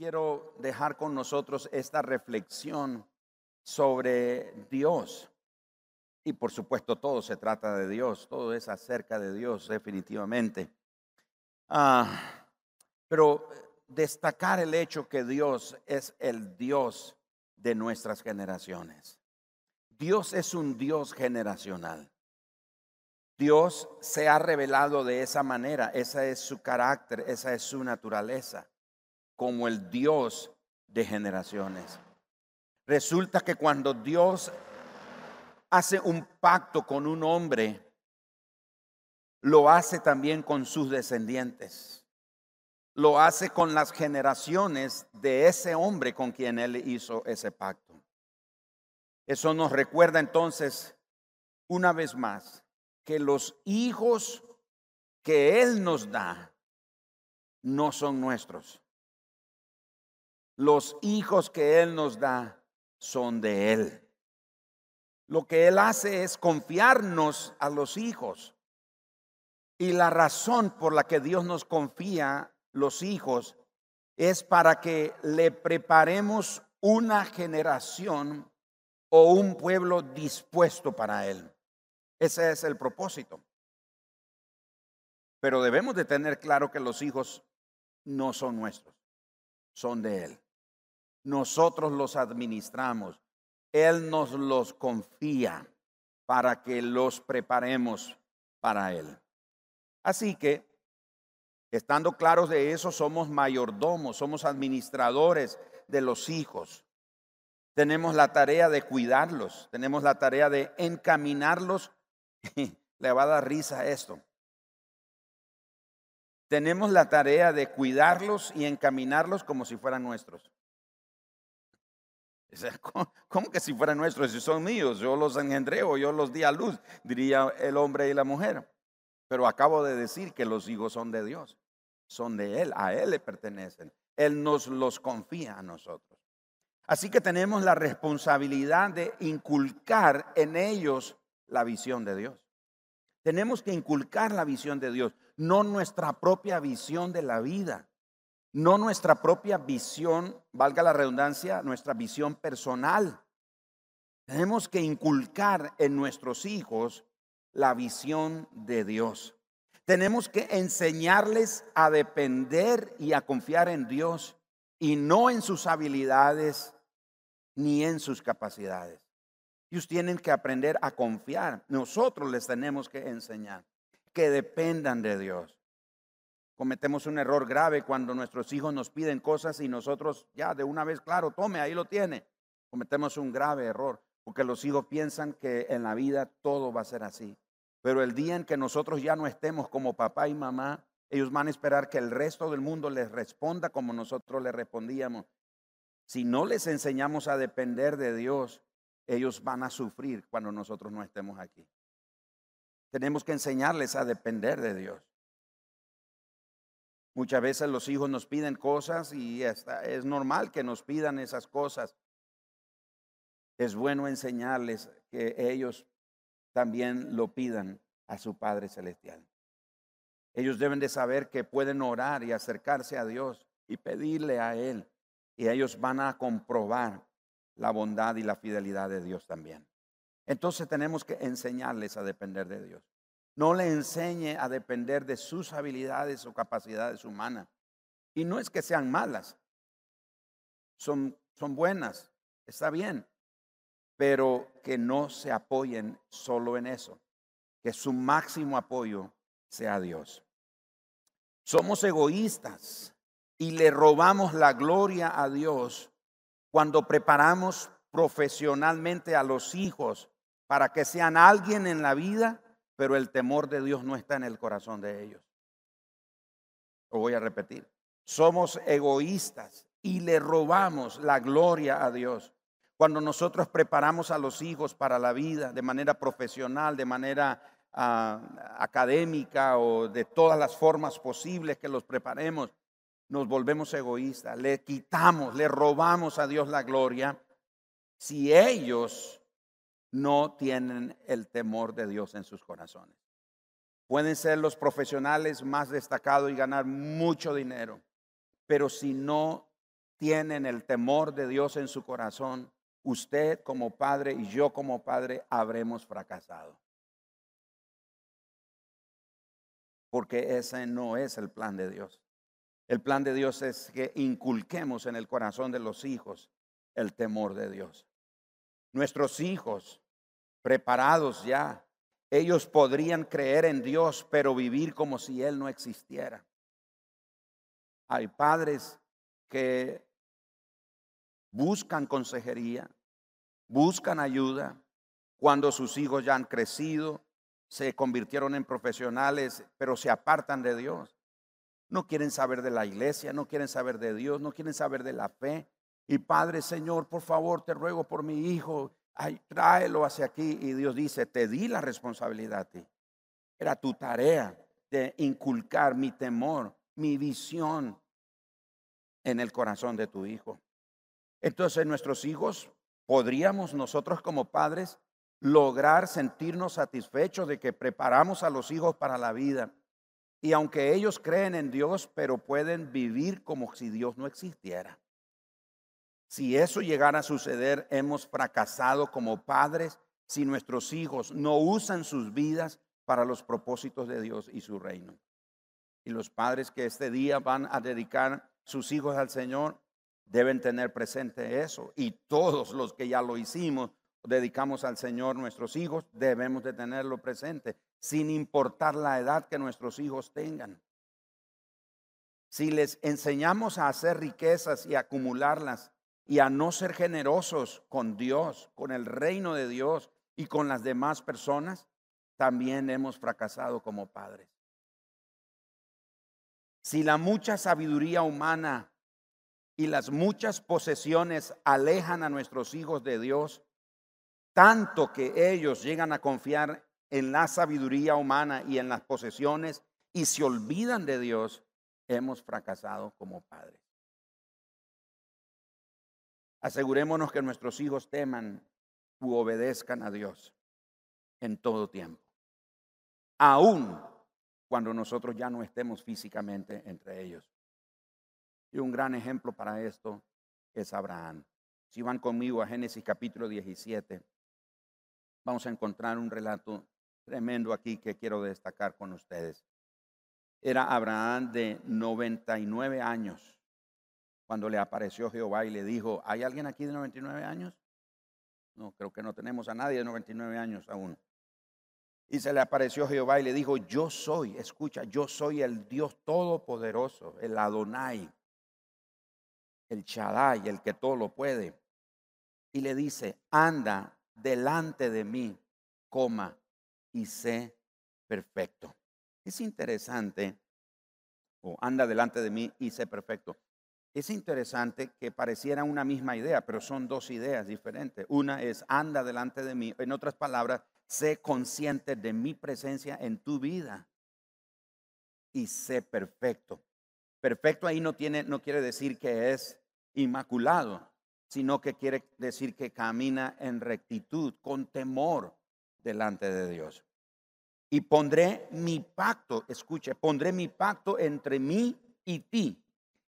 quiero dejar con nosotros esta reflexión sobre Dios. Y por supuesto todo se trata de Dios, todo es acerca de Dios definitivamente. Ah, pero destacar el hecho que Dios es el Dios de nuestras generaciones. Dios es un Dios generacional. Dios se ha revelado de esa manera, esa es su carácter, esa es su naturaleza, como el Dios de generaciones. Resulta que cuando Dios hace un pacto con un hombre, lo hace también con sus descendientes. Lo hace con las generaciones de ese hombre con quien él hizo ese pacto. Eso nos recuerda entonces, una vez más, que los hijos que Él nos da no son nuestros. Los hijos que Él nos da son de Él. Lo que Él hace es confiarnos a los hijos. Y la razón por la que Dios nos confía los hijos es para que le preparemos una generación o un pueblo dispuesto para Él. Ese es el propósito. Pero debemos de tener claro que los hijos no son nuestros, son de Él. Nosotros los administramos. Él nos los confía para que los preparemos para Él. Así que, estando claros de eso, somos mayordomos, somos administradores de los hijos. Tenemos la tarea de cuidarlos, tenemos la tarea de encaminarlos Le va a dar risa esto. Tenemos la tarea de cuidarlos y encaminarlos como si fueran nuestros. ¿Cómo que si fueran nuestros? Si son míos, yo los engendré o yo los di a luz, diría el hombre y la mujer. Pero acabo de decir que los hijos son de Dios, son de Él, a Él le pertenecen. Él nos los confía a nosotros. Así que tenemos la responsabilidad de inculcar en ellos la visión de Dios. Tenemos que inculcar la visión de Dios, no nuestra propia visión de la vida, no nuestra propia visión, valga la redundancia, nuestra visión personal. Tenemos que inculcar en nuestros hijos la visión de Dios. Tenemos que enseñarles a depender y a confiar en Dios y no en sus habilidades ni en sus capacidades. Ellos tienen que aprender a confiar. Nosotros les tenemos que enseñar que dependan de Dios. Cometemos un error grave cuando nuestros hijos nos piden cosas y nosotros ya de una vez, claro, tome, ahí lo tiene. Cometemos un grave error porque los hijos piensan que en la vida todo va a ser así. Pero el día en que nosotros ya no estemos como papá y mamá, ellos van a esperar que el resto del mundo les responda como nosotros les respondíamos. Si no les enseñamos a depender de Dios, ellos van a sufrir cuando nosotros no estemos aquí. Tenemos que enseñarles a depender de Dios. Muchas veces los hijos nos piden cosas y es normal que nos pidan esas cosas. Es bueno enseñarles que ellos también lo pidan a su Padre Celestial. Ellos deben de saber que pueden orar y acercarse a Dios y pedirle a Él. Y ellos van a comprobar la bondad y la fidelidad de Dios también. Entonces tenemos que enseñarles a depender de Dios. No le enseñe a depender de sus habilidades o capacidades humanas. Y no es que sean malas, son, son buenas, está bien, pero que no se apoyen solo en eso, que su máximo apoyo sea Dios. Somos egoístas y le robamos la gloria a Dios cuando preparamos profesionalmente a los hijos para que sean alguien en la vida, pero el temor de Dios no está en el corazón de ellos. Lo voy a repetir. Somos egoístas y le robamos la gloria a Dios. Cuando nosotros preparamos a los hijos para la vida de manera profesional, de manera ah, académica o de todas las formas posibles que los preparemos, nos volvemos egoístas, le quitamos, le robamos a Dios la gloria si ellos no tienen el temor de Dios en sus corazones. Pueden ser los profesionales más destacados y ganar mucho dinero, pero si no tienen el temor de Dios en su corazón, usted como padre y yo como padre habremos fracasado. Porque ese no es el plan de Dios. El plan de Dios es que inculquemos en el corazón de los hijos el temor de Dios. Nuestros hijos, preparados ya, ellos podrían creer en Dios, pero vivir como si Él no existiera. Hay padres que buscan consejería, buscan ayuda cuando sus hijos ya han crecido, se convirtieron en profesionales, pero se apartan de Dios. No quieren saber de la iglesia, no quieren saber de Dios, no quieren saber de la fe. Y Padre, Señor, por favor, te ruego por mi hijo, tráelo hacia aquí. Y Dios dice, te di la responsabilidad a ti. Era tu tarea de inculcar mi temor, mi visión en el corazón de tu hijo. Entonces nuestros hijos, podríamos nosotros como padres lograr sentirnos satisfechos de que preparamos a los hijos para la vida. Y aunque ellos creen en Dios, pero pueden vivir como si Dios no existiera. Si eso llegara a suceder, hemos fracasado como padres si nuestros hijos no usan sus vidas para los propósitos de Dios y su reino. Y los padres que este día van a dedicar sus hijos al Señor deben tener presente eso. Y todos los que ya lo hicimos, dedicamos al Señor nuestros hijos, debemos de tenerlo presente, sin importar la edad que nuestros hijos tengan. Si les enseñamos a hacer riquezas y acumularlas y a no ser generosos con Dios, con el reino de Dios y con las demás personas, también hemos fracasado como padres. Si la mucha sabiduría humana y las muchas posesiones alejan a nuestros hijos de Dios, tanto que ellos llegan a confiar en la sabiduría humana y en las posesiones y se olvidan de Dios, hemos fracasado como padres. Asegurémonos que nuestros hijos teman u obedezcan a Dios en todo tiempo, aun cuando nosotros ya no estemos físicamente entre ellos. Y un gran ejemplo para esto es Abraham. Si van conmigo a Génesis capítulo 17, vamos a encontrar un relato tremendo aquí que quiero destacar con ustedes. Era Abraham de 99 años cuando le apareció Jehová y le dijo, ¿hay alguien aquí de 99 años? No, creo que no tenemos a nadie de 99 años aún. Y se le apareció Jehová y le dijo, yo soy, escucha, yo soy el Dios Todopoderoso, el Adonai el Shaddai, el que todo lo puede. Y le dice, anda delante de mí, coma, y sé perfecto. Es interesante, o anda delante de mí y sé perfecto. Es interesante que pareciera una misma idea, pero son dos ideas diferentes. Una es anda delante de mí, en otras palabras, sé consciente de mi presencia en tu vida y sé perfecto. Perfecto ahí no tiene no quiere decir que es inmaculado, sino que quiere decir que camina en rectitud, con temor delante de Dios. Y pondré mi pacto, escuche, pondré mi pacto entre mí y ti,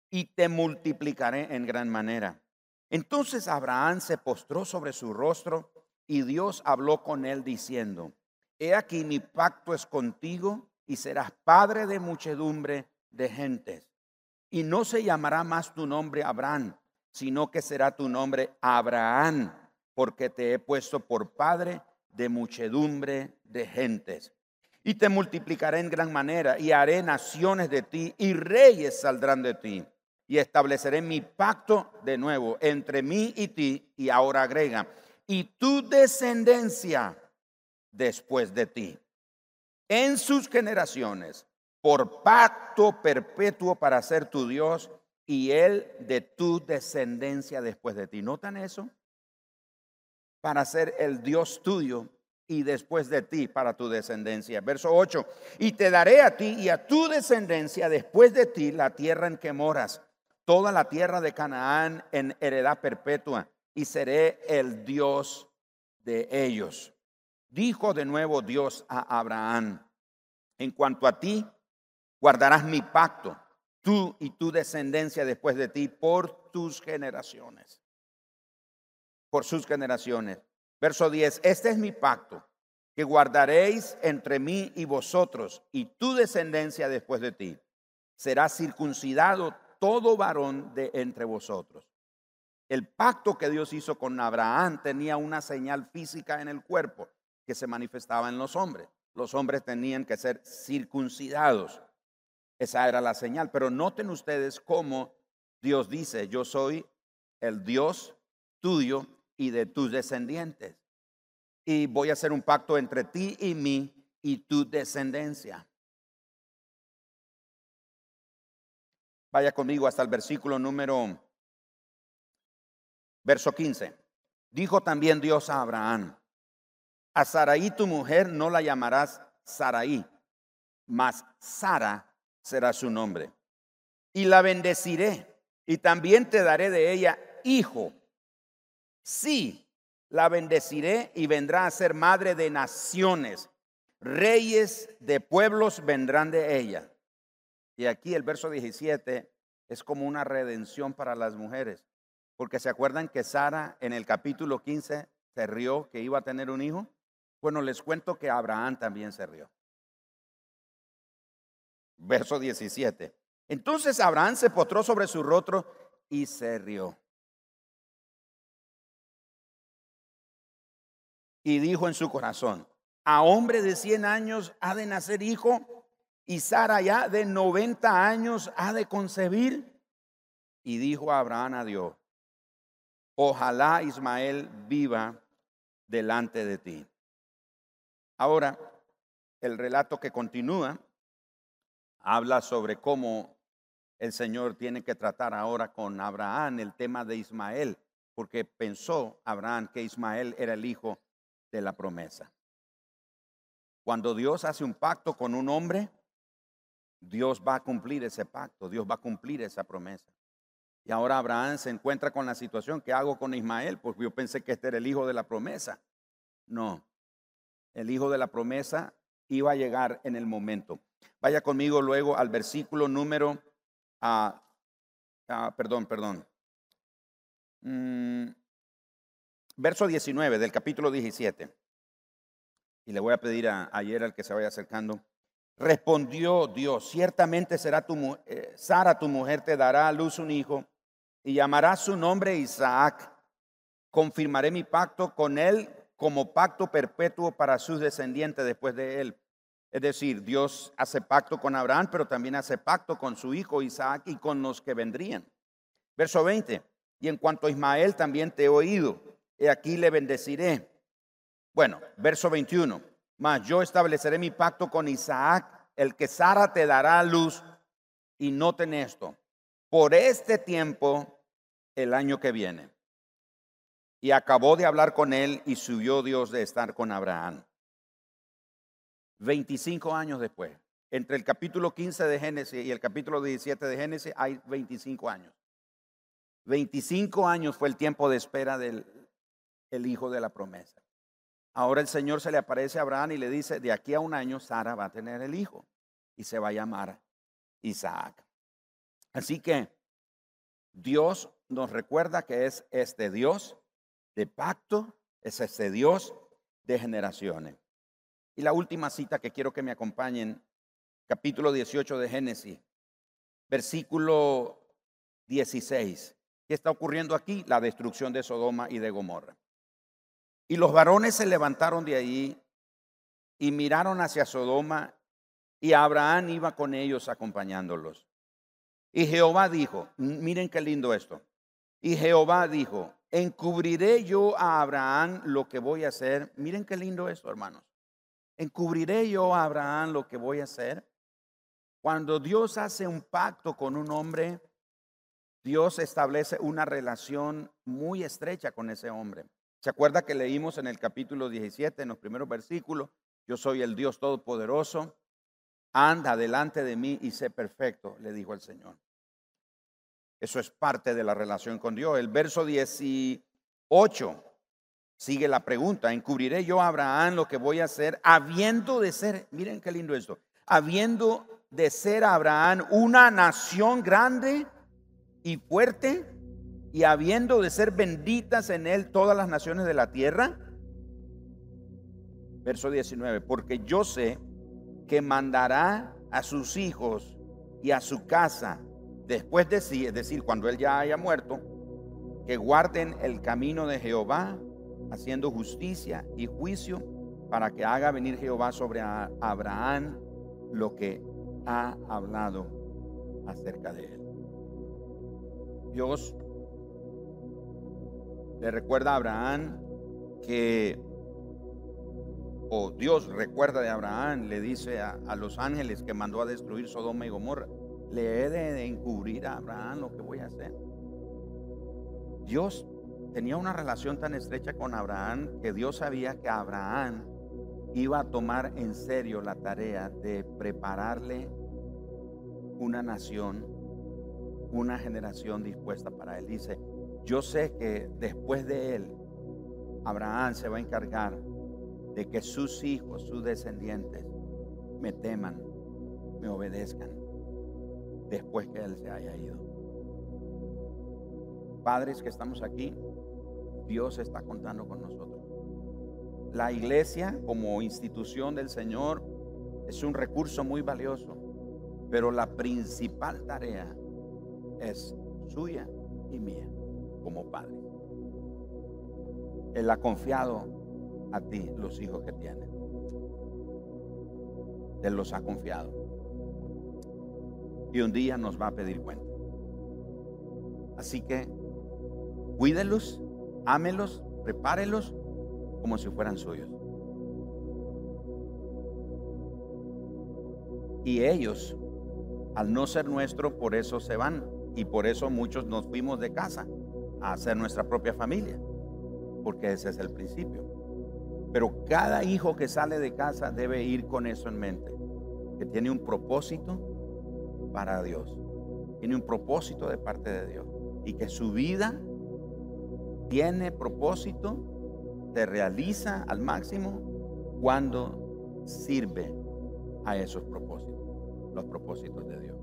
y te multiplicaré en gran manera. Entonces Abraham se postró sobre su rostro y Dios habló con él diciendo, He aquí mi pacto es contigo y serás padre de muchedumbre de gentes. Y no se llamará más tu nombre Abraham, sino que será tu nombre Abraham, porque te he puesto por padre de muchedumbre de gentes. Y te multiplicaré en gran manera y haré naciones de ti y reyes saldrán de ti. Y estableceré mi pacto de nuevo entre mí y ti. Y ahora agrega, y tu descendencia después de ti, en sus generaciones por pacto perpetuo para ser tu Dios y él de tu descendencia después de ti. ¿Notan eso? Para ser el Dios tuyo y después de ti para tu descendencia. Verso 8, y te daré a ti y a tu descendencia después de ti la tierra en que moras, toda la tierra de Canaán en heredad perpetua, y seré el Dios de ellos. Dijo de nuevo Dios a Abraham, en cuanto a ti, guardarás mi pacto tú y tu descendencia después de ti por tus generaciones. Por sus generaciones. Verso 10, este es mi pacto que guardaréis entre mí y vosotros y tu descendencia después de ti. Será circuncidado todo varón de entre vosotros. El pacto que Dios hizo con Abraham tenía una señal física en el cuerpo que se manifestaba en los hombres. Los hombres tenían que ser circuncidados. Esa era la señal. Pero noten ustedes cómo Dios dice, yo soy el Dios tuyo y de tus descendientes y voy a hacer un pacto entre ti y mí y tu descendencia. Vaya conmigo hasta el versículo número, verso 15. Dijo también Dios a Abraham, a Saraí tu mujer no la llamarás Saraí, mas Sara será su nombre. Y la bendeciré y también te daré de ella hijo. Sí, la bendeciré y vendrá a ser madre de naciones. Reyes de pueblos vendrán de ella. Y aquí el verso 17 es como una redención para las mujeres. Porque se acuerdan que Sara en el capítulo 15 se rió que iba a tener un hijo. Bueno, les cuento que Abraham también se rió. Verso 17. Entonces Abraham se postró sobre su rostro y se rió. y dijo en su corazón, a hombre de 100 años ha de nacer hijo y Sara ya de 90 años ha de concebir. Y dijo Abraham a Dios, ojalá Ismael viva delante de ti. Ahora, el relato que continúa habla sobre cómo el Señor tiene que tratar ahora con Abraham el tema de Ismael, porque pensó Abraham que Ismael era el hijo de la promesa. Cuando Dios hace un pacto con un hombre, Dios va a cumplir ese pacto, Dios va a cumplir esa promesa. Y ahora Abraham se encuentra con la situación, ¿qué hago con Ismael? Porque yo pensé que este era el hijo de la promesa. No, el hijo de la promesa iba a llegar en el momento. Vaya conmigo luego al versículo número, ah, ah, perdón, perdón. Mm, verso 19 del capítulo 17. Y le voy a pedir a, ayer al que se vaya acercando. Respondió Dios, ciertamente será tu eh, Sara tu mujer te dará a luz un hijo y llamará su nombre Isaac. Confirmaré mi pacto con él como pacto perpetuo para sus descendientes después de él. Es decir, Dios hace pacto con Abraham, pero también hace pacto con su hijo Isaac y con los que vendrían. Verso 20. Y en cuanto a Ismael también te he oído y aquí le bendeciré. Bueno, verso 21. Mas yo estableceré mi pacto con Isaac, el que Sara te dará luz. Y noten esto, por este tiempo, el año que viene. Y acabó de hablar con él y subió Dios de estar con Abraham. 25 años después, entre el capítulo 15 de Génesis y el capítulo 17 de Génesis hay 25 años. 25 años fue el tiempo de espera del, el hijo de la promesa. Ahora el Señor se le aparece a Abraham y le dice, de aquí a un año Sara va a tener el hijo y se va a llamar Isaac. Así que Dios nos recuerda que es este Dios de pacto, es este Dios de generaciones. Y la última cita que quiero que me acompañen, capítulo 18 de Génesis, versículo 16. ¿Qué está ocurriendo aquí? La destrucción de Sodoma y de Gomorra. Y los varones se levantaron de allí y miraron hacia Sodoma y Abraham iba con ellos acompañándolos. Y Jehová dijo, miren qué lindo esto. Y Jehová dijo, encubriré yo a Abraham lo que voy a hacer. Miren qué lindo esto, hermanos. Encubriré yo a Abraham lo que voy a hacer. Cuando Dios hace un pacto con un hombre, Dios establece una relación muy estrecha con ese hombre. ¿Se acuerda que leímos en el capítulo 17, en los primeros versículos? Yo soy el Dios Todopoderoso. Anda delante de mí y sé perfecto, le dijo el Señor. Eso es parte de la relación con Dios. El verso 18 sigue la pregunta. ¿Encubriré yo a Abraham lo que voy a hacer habiendo de ser, miren qué lindo esto, habiendo de ser Abraham una nación grande y fuerte y habiendo de ser benditas en él todas las naciones de la tierra. Verso 19, porque yo sé que mandará a sus hijos y a su casa después de sí, es decir, cuando él ya haya muerto, que guarden el camino de Jehová, haciendo justicia y juicio, para que haga venir Jehová sobre Abraham lo que ha hablado acerca de él. Dios le recuerda a Abraham que, o Dios recuerda de Abraham, le dice a, los ángeles que mandó a destruir Sodoma y Gomorra, le he de encubrir a Abraham lo que voy a hacer. Dios tenía una relación tan estrecha con Abraham que Dios sabía que Abraham iba a tomar en serio la tarea de prepararle una nación, una generación dispuesta para él. Dice, yo sé que después de él, Abraham se va a encargar de que sus hijos, sus descendientes, me teman, me obedezcan, después que él se haya ido. Padres que estamos aquí, Dios está contando con nosotros. La iglesia como institución del Señor es un recurso muy valioso, pero la principal tarea es suya y mía como padre. Él ha confiado a ti los hijos que tiene. Él los ha confiado. Y un día nos va a pedir cuenta. Así que cuídelos, ámelos, prepárelos como si fueran suyos. Y ellos, al no ser nuestros, por eso se van. Y por eso muchos nos fuimos de casa a hacer nuestra propia familia. Porque ese es el principio. Pero cada hijo que sale de casa debe ir con eso en mente. Que tiene un propósito para Dios. Tiene un propósito de parte de Dios. Y que su vida tiene propósito se realiza al máximo cuando sirve a esos propósitos, los propósitos de Dios.